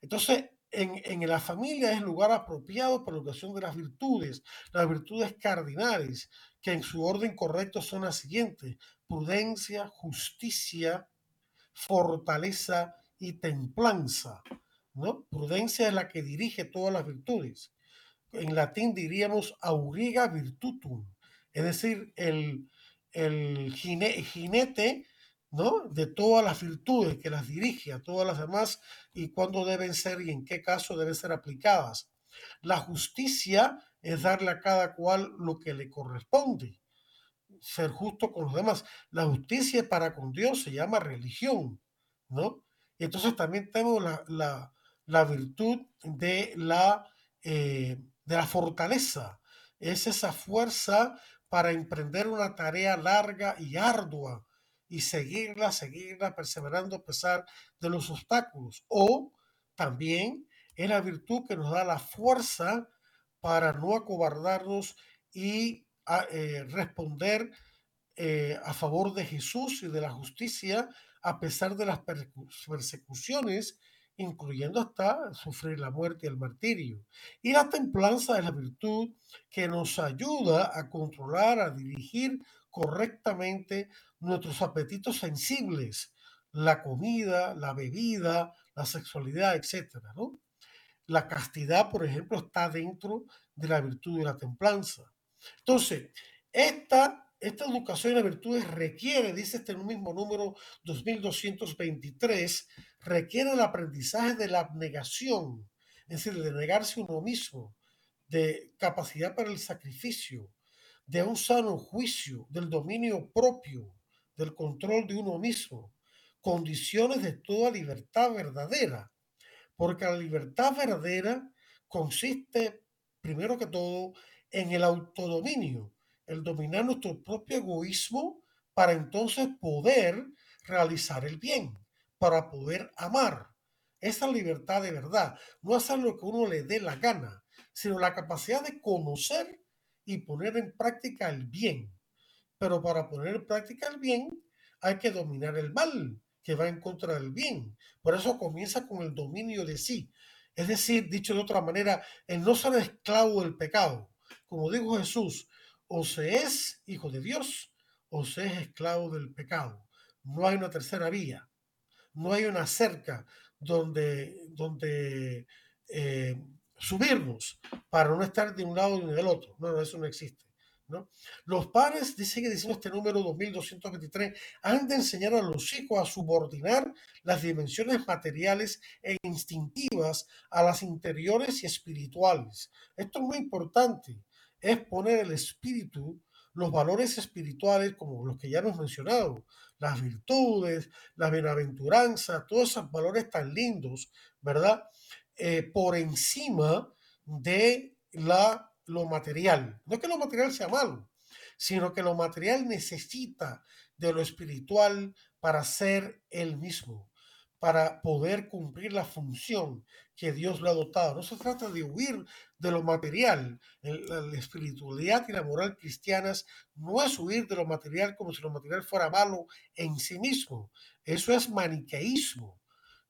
Entonces, en, en, la familia es lugar apropiado para la educación de las virtudes, las virtudes cardinales, que en su orden correcto son las siguientes, prudencia, justicia, fortaleza y templanza. ¿no? Prudencia es la que dirige todas las virtudes. En latín diríamos auriga virtutum, es decir, el, el jinete, ¿no? De todas las virtudes que las dirige a todas las demás y cuándo deben ser y en qué caso deben ser aplicadas. La justicia es darle a cada cual lo que le corresponde, ser justo con los demás. La justicia para con Dios se llama religión, ¿no? Y entonces también tenemos la, la, virtud de la, eh, de la fortaleza. Es esa fuerza para emprender una tarea larga y ardua y seguirla, seguirla, perseverando a pesar de los obstáculos. O también es la virtud que nos da la fuerza para no acobardarnos y a, eh, responder eh, a favor de Jesús y de la justicia a pesar de las persecuciones, incluyendo hasta sufrir la muerte y el martirio. Y la templanza es la virtud que nos ayuda a controlar, a dirigir correctamente nuestros apetitos sensibles, la comida, la bebida, la sexualidad, etc. ¿no? La castidad, por ejemplo, está dentro de la virtud de la templanza. Entonces, esta esta educación en virtudes requiere, dice este mismo número 2223, requiere el aprendizaje de la abnegación, es decir, de negarse uno mismo, de capacidad para el sacrificio, de un sano juicio, del dominio propio, del control de uno mismo, condiciones de toda libertad verdadera, porque la libertad verdadera consiste, primero que todo, en el autodominio, el dominar nuestro propio egoísmo para entonces poder realizar el bien, para poder amar. Esa libertad de verdad, no hacer lo que uno le dé la gana, sino la capacidad de conocer y poner en práctica el bien. Pero para poner en práctica el bien hay que dominar el mal que va en contra del bien. Por eso comienza con el dominio de sí. Es decir, dicho de otra manera, el no ser esclavo del pecado. Como dijo Jesús, o se es hijo de Dios o se es esclavo del pecado. No hay una tercera vía. No hay una cerca donde, donde eh, subirnos para no estar de un lado ni del otro. No, no, eso no existe. ¿no? Los padres, sigue diciendo este número 2223, han de enseñar a los hijos a subordinar las dimensiones materiales e instintivas a las interiores y espirituales. Esto es muy importante es poner el espíritu, los valores espirituales, como los que ya hemos mencionado, las virtudes, la bienaventuranza, todos esos valores tan lindos, ¿verdad? Eh, por encima de la, lo material. No es que lo material sea malo, sino que lo material necesita de lo espiritual para ser el mismo para poder cumplir la función que Dios le ha dotado. No se trata de huir de lo material. La espiritualidad y la moral cristianas no es huir de lo material como si lo material fuera malo en sí mismo. Eso es maniqueísmo,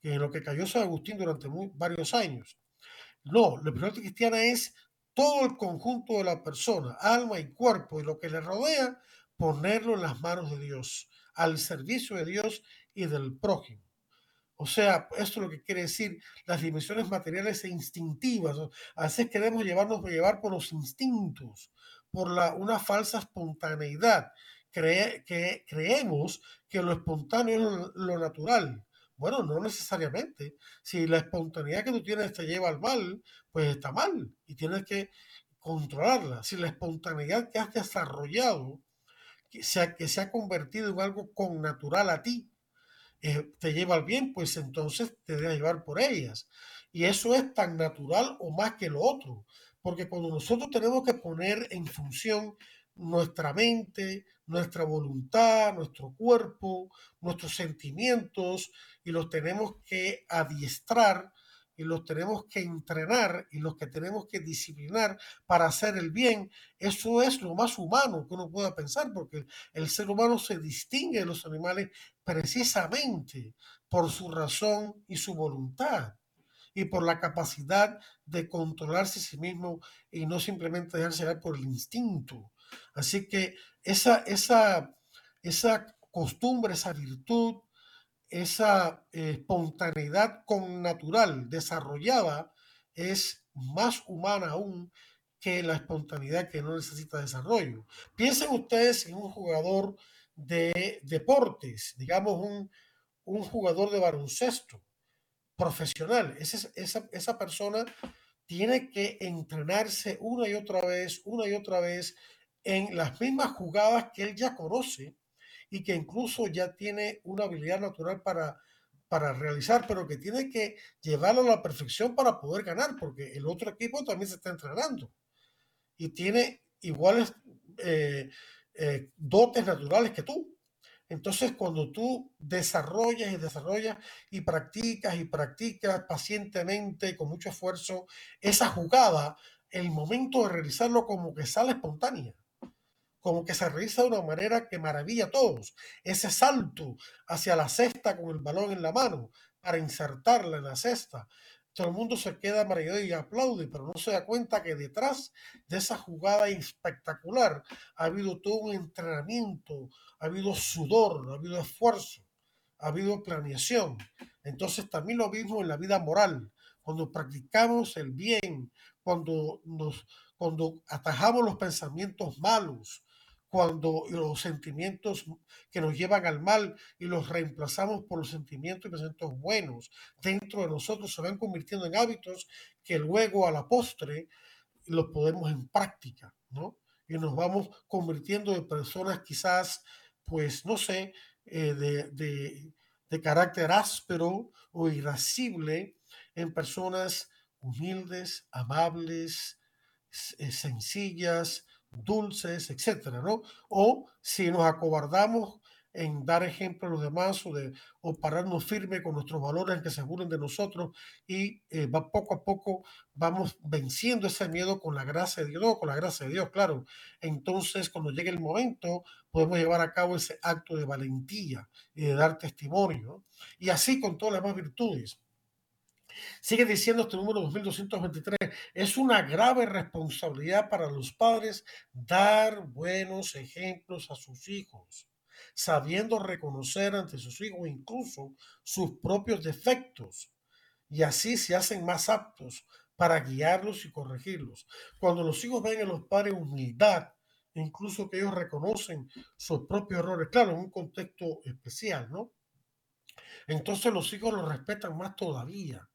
que lo que cayó San Agustín durante varios años. No, la espiritualidad cristiana es todo el conjunto de la persona, alma y cuerpo, y lo que le rodea, ponerlo en las manos de Dios, al servicio de Dios y del prójimo. O sea, esto es lo que quiere decir las dimensiones materiales e instintivas. A veces queremos llevarnos llevar por los instintos, por la, una falsa espontaneidad. que creemos que lo espontáneo es lo, natural. Bueno, no necesariamente. Si la espontaneidad que tú tienes te lleva al mal, pues está mal y tienes que controlarla. Si la espontaneidad que has desarrollado, que se que se ha convertido en algo con natural a ti, eh, te lleva al bien, pues entonces te debes llevar por ellas. Y eso es tan natural o más que lo otro, porque cuando nosotros tenemos que poner en función nuestra mente, nuestra voluntad, nuestro cuerpo, nuestros sentimientos, y los tenemos que adiestrar y los tenemos que entrenar y los que tenemos que disciplinar para hacer el bien, eso es lo más humano que uno pueda pensar, porque el ser humano se distingue de los animales precisamente por su razón y su voluntad y por la capacidad de controlarse a sí mismo y no simplemente dejarse llevar por el instinto. Así que esa, esa, esa costumbre, esa virtud, esa espontaneidad con natural desarrollada es más humana aún que la espontaneidad que no necesita desarrollo. Piensen ustedes en un jugador de deportes, digamos un, un jugador de baloncesto profesional. Esa, esa, esa persona tiene que entrenarse una y otra vez, una y otra vez en las mismas jugadas que él ya conoce y que incluso ya tiene una habilidad natural para, para realizar, pero que tiene que llevarlo a la perfección para poder ganar, porque el otro equipo también se está entrenando y tiene iguales eh, eh, dotes naturales que tú. Entonces, cuando tú desarrollas y desarrollas y practicas y practicas pacientemente, con mucho esfuerzo, esa jugada, el momento de realizarlo como que sale espontánea como que se realiza de una manera que maravilla a todos. Ese salto hacia la cesta con el balón en la mano para insertarla en la cesta. Todo el mundo se queda maravillado y aplaude, pero no se da cuenta que detrás de esa jugada espectacular ha habido todo un entrenamiento, ha habido sudor, ha habido esfuerzo, ha habido planeación. Entonces también lo mismo en la vida moral. Cuando practicamos el bien, cuando nos cuando atajamos los pensamientos malos, cuando los sentimientos que nos llevan al mal y los reemplazamos por los sentimientos y pensamientos buenos dentro de nosotros se van convirtiendo en hábitos que luego a la postre los podemos en práctica, ¿no? Y nos vamos convirtiendo en personas quizás, pues, no sé, eh, de, de, de carácter áspero o irascible, en personas humildes, amables, eh, sencillas, dulces, etcétera, ¿no? O si nos acobardamos en dar ejemplo a los demás o, de, o pararnos firme con nuestros valores que se burlen de nosotros y eh, va poco a poco vamos venciendo ese miedo con la gracia de Dios, con la gracia de Dios, claro. Entonces, cuando llegue el momento, podemos llevar a cabo ese acto de valentía y de dar testimonio. Y así con todas las demás virtudes. Sigue diciendo este número 2223, es una grave responsabilidad para los padres dar buenos ejemplos a sus hijos, sabiendo reconocer ante sus hijos incluso sus propios defectos, y así se hacen más aptos para guiarlos y corregirlos. Cuando los hijos ven en los padres humildad, incluso que ellos reconocen sus propios errores, claro, en un contexto especial, ¿no? Entonces los hijos los respetan más todavía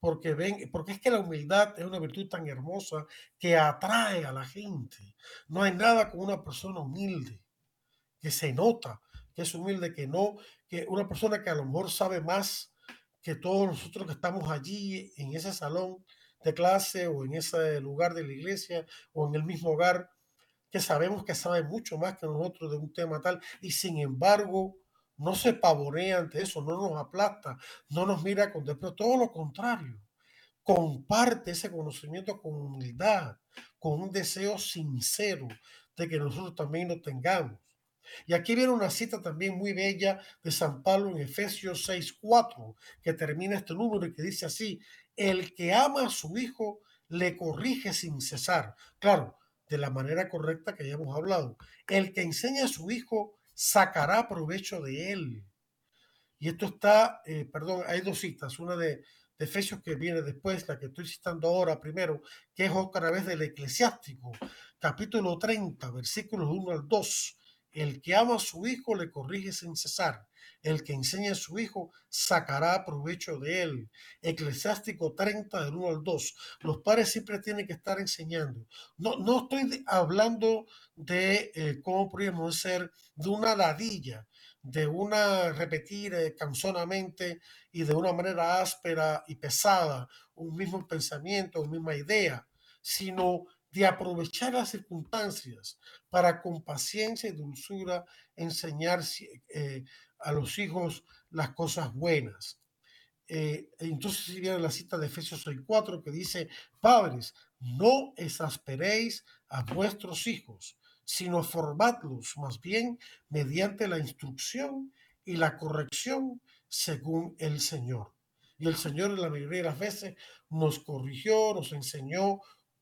porque ven, porque es que la humildad es una virtud tan hermosa que atrae a la gente. No hay nada como una persona humilde, que se nota que es humilde, que no, que una persona que a lo mejor sabe más que todos nosotros que estamos allí en ese salón de clase o en ese lugar de la iglesia o en el mismo hogar, que sabemos que sabe mucho más que nosotros de un tema tal y sin embargo no se pavorea ante eso, no nos aplasta, no nos mira con desprecio, todo lo contrario. Comparte ese conocimiento con humildad, con un deseo sincero de que nosotros también lo tengamos. Y aquí viene una cita también muy bella de San Pablo en Efesios 6:4, que termina este número y que dice así: El que ama a su hijo le corrige sin cesar. Claro, de la manera correcta que ya hemos hablado. El que enseña a su hijo sacará provecho de él. Y esto está, eh, perdón, hay dos citas, una de, de, Efesios que viene después, la que estoy citando ahora primero, que es otra vez del eclesiástico, capítulo 30, versículos 1 al 2. El que ama a su hijo le corrige sin cesar. El que enseña a su hijo sacará provecho de él. Eclesiástico 30 del 1 al 2. Los padres siempre tienen que estar enseñando. No, no estoy hablando de eh, cómo podríamos ser de una ladilla, de una repetir eh, cansonamente y de una manera áspera y pesada un mismo pensamiento, una misma idea, sino de aprovechar las circunstancias para con paciencia y dulzura enseñar eh, a los hijos las cosas buenas. Eh, entonces viene la cita de Efesios 6.4 que dice, padres, no exasperéis a vuestros hijos, sino formadlos más bien mediante la instrucción y la corrección según el Señor. Y el Señor en la mayoría de las veces nos corrigió, nos enseñó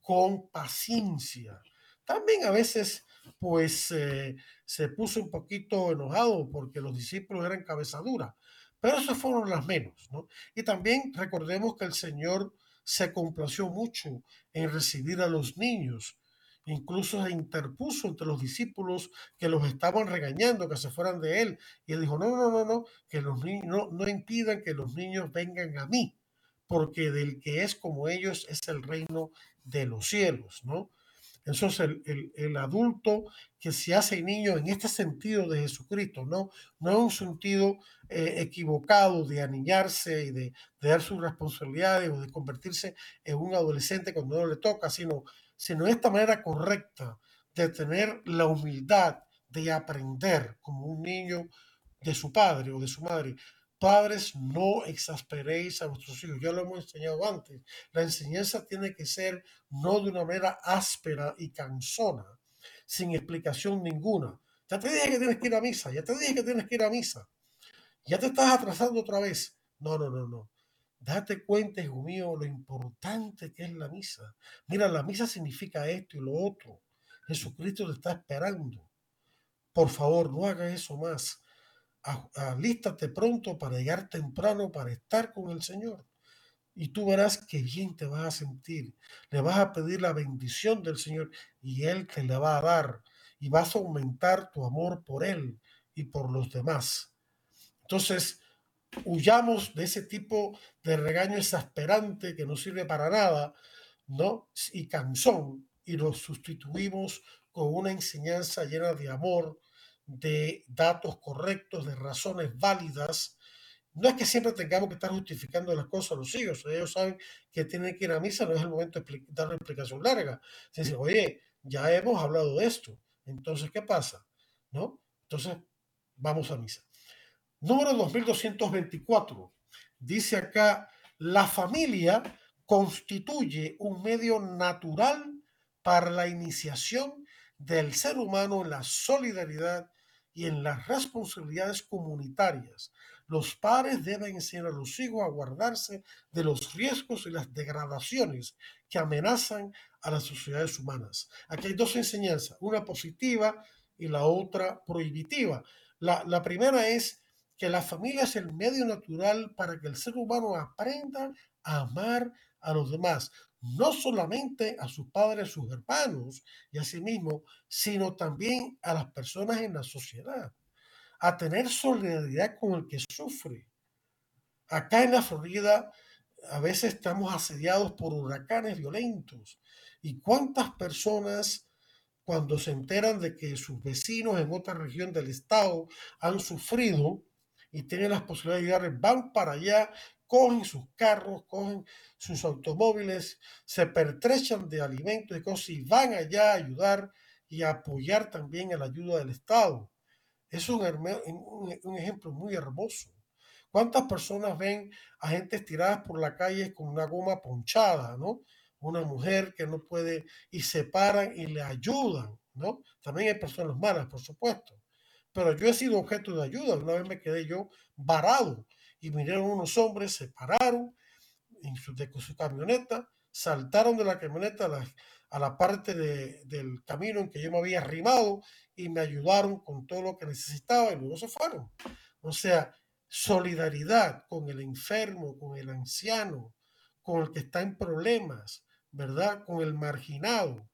con paciencia. También a veces pues eh, se puso un poquito enojado porque los discípulos eran cabezadura, pero esas fueron las menos, ¿no? Y también recordemos que el Señor se complació mucho en recibir a los niños, incluso se interpuso entre los discípulos que los estaban regañando, que se fueran de él, y él dijo, no, no, no, no, que los niños no, no impidan que los niños vengan a mí, porque del que es como ellos es el reino de los cielos, ¿no? Entonces, el, el, adulto que se hace niño en este sentido de Jesucristo, no, no en un sentido eh, equivocado de aniñarse y de, de, dar sus responsabilidades o de convertirse en un adolescente cuando no le toca, sino, sino esta manera correcta de tener la humildad de aprender como un niño de su padre o de su madre, Padres, no exasperéis a vuestros hijos. Ya lo hemos enseñado antes. La enseñanza tiene que ser no de una manera áspera y cansona, sin explicación ninguna. Ya te dije que tienes que ir a misa, ya te dije que tienes que ir a misa. Ya te estás atrasando otra vez. No, no, no, no. Date cuenta, hijo mío, lo importante que es la misa. Mira, la misa significa esto y lo otro. Jesucristo te está esperando. Por favor, no hagas eso más. Alístate pronto para llegar temprano para estar con el Señor. Y tú verás que bien te vas a sentir. Le vas a pedir la bendición del Señor y Él te la va a dar. Y vas a aumentar tu amor por Él y por los demás. Entonces, huyamos de ese tipo de regaño exasperante que no sirve para nada, ¿no? Y cansón, y lo sustituimos con una enseñanza llena de amor, de datos correctos, de razones válidas. No es que siempre tengamos que estar justificando las cosas a los hijos. Ellos saben que tienen que ir a misa, no es el momento de dar una explicación larga. Es decir, oye, ya hemos hablado de esto. Entonces, ¿qué pasa? ¿No? Entonces, vamos a misa. Número 2224. Dice acá, la familia constituye un medio natural para la iniciación del ser humano en la solidaridad y en las responsabilidades comunitarias. Los padres deben enseñar a los hijos a guardarse de los riesgos y las degradaciones que amenazan a las sociedades humanas. Aquí hay dos enseñanzas, una positiva y la otra prohibitiva. La, la primera es que la familia es el medio natural para que el ser humano aprenda a amar a los demás, no solamente a sus padres, sus hermanos y a sí mismo, sino también a las personas en la sociedad, a tener solidaridad con el que sufre. Acá en la Florida a veces estamos asediados por huracanes violentos y cuántas personas cuando se enteran de que sus vecinos en otra región del estado han sufrido, y tienen las posibilidades de llegar, van para allá, cogen sus carros, cogen sus automóviles, se pertrechan de alimentos y cosas y van allá a ayudar y a apoyar también a la ayuda del Estado. Es un, ejemplo muy hermoso. ¿Cuántas personas ven a gente tiradas por la calle con una goma ponchada, ¿no? Una mujer que no puede y se paran y le ayudan, ¿no? También hay personas malas, por supuesto pero yo he sido objeto de ayuda. Una vez me quedé yo varado y vinieron unos hombres, se pararon en su, de su camioneta, saltaron de la camioneta a la, a la parte de, del camino en que yo me había arrimado y me ayudaron con todo lo que necesitaba y luego se fueron. O sea, solidaridad con el enfermo, con el anciano, con el que está en problemas, ¿verdad? Con el marginado.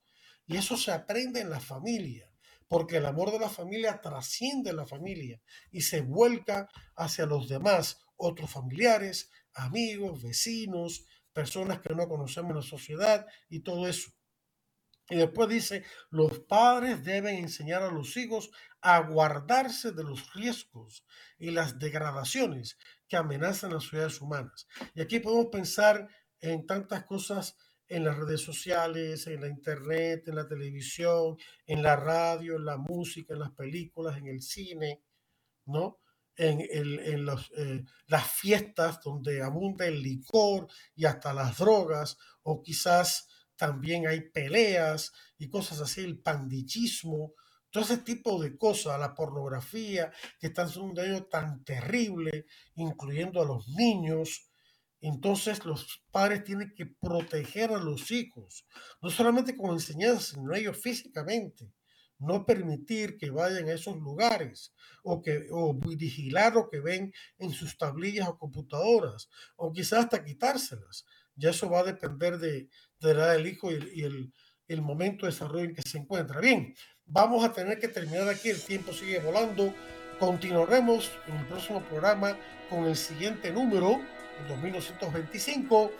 Y eso se aprende en la familia porque el amor de la familia trasciende la familia y se vuelca hacia los demás, otros familiares, amigos, vecinos, personas que no conocemos en la sociedad y todo eso. Y después dice, los padres deben enseñar a los hijos a guardarse de los riesgos y las degradaciones que amenazan las sociedades humanas. Y aquí podemos pensar en tantas cosas en las redes sociales, en la internet, en la televisión, en la radio, en la música, en las películas, en el cine, ¿no? En, los, eh, las fiestas donde abunda el licor y hasta las drogas, o quizás también hay peleas y cosas así, el pandillismo, todo ese tipo de cosas, la pornografía, que están haciendo un daño tan terrible, incluyendo a los niños, entonces los padres tienen que proteger a los hijos, no solamente con enseñanza, sino ellos físicamente. No permitir que vayan a esos lugares o, que, o vigilar lo que ven en sus tablillas o computadoras o quizás hasta quitárselas. Ya eso va a depender de, de la edad del hijo y, el, el momento de desarrollo en que se encuentra. Bien, vamos a tener que terminar aquí, el tiempo sigue volando. Continuaremos en el próximo programa con el siguiente número 2225.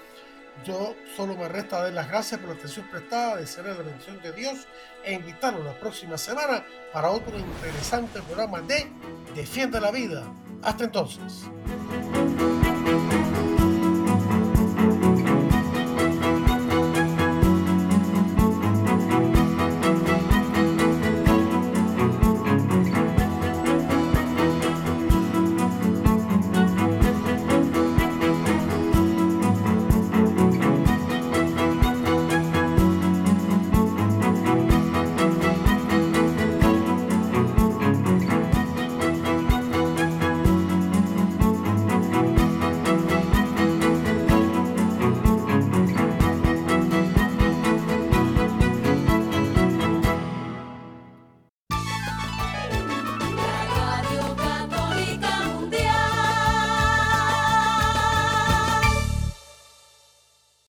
Yo solo me resta dar las gracias por la atención prestada, desear la bendición de Dios e invitarlos la próxima semana para otro interesante programa de Defiende la Vida. Hasta entonces.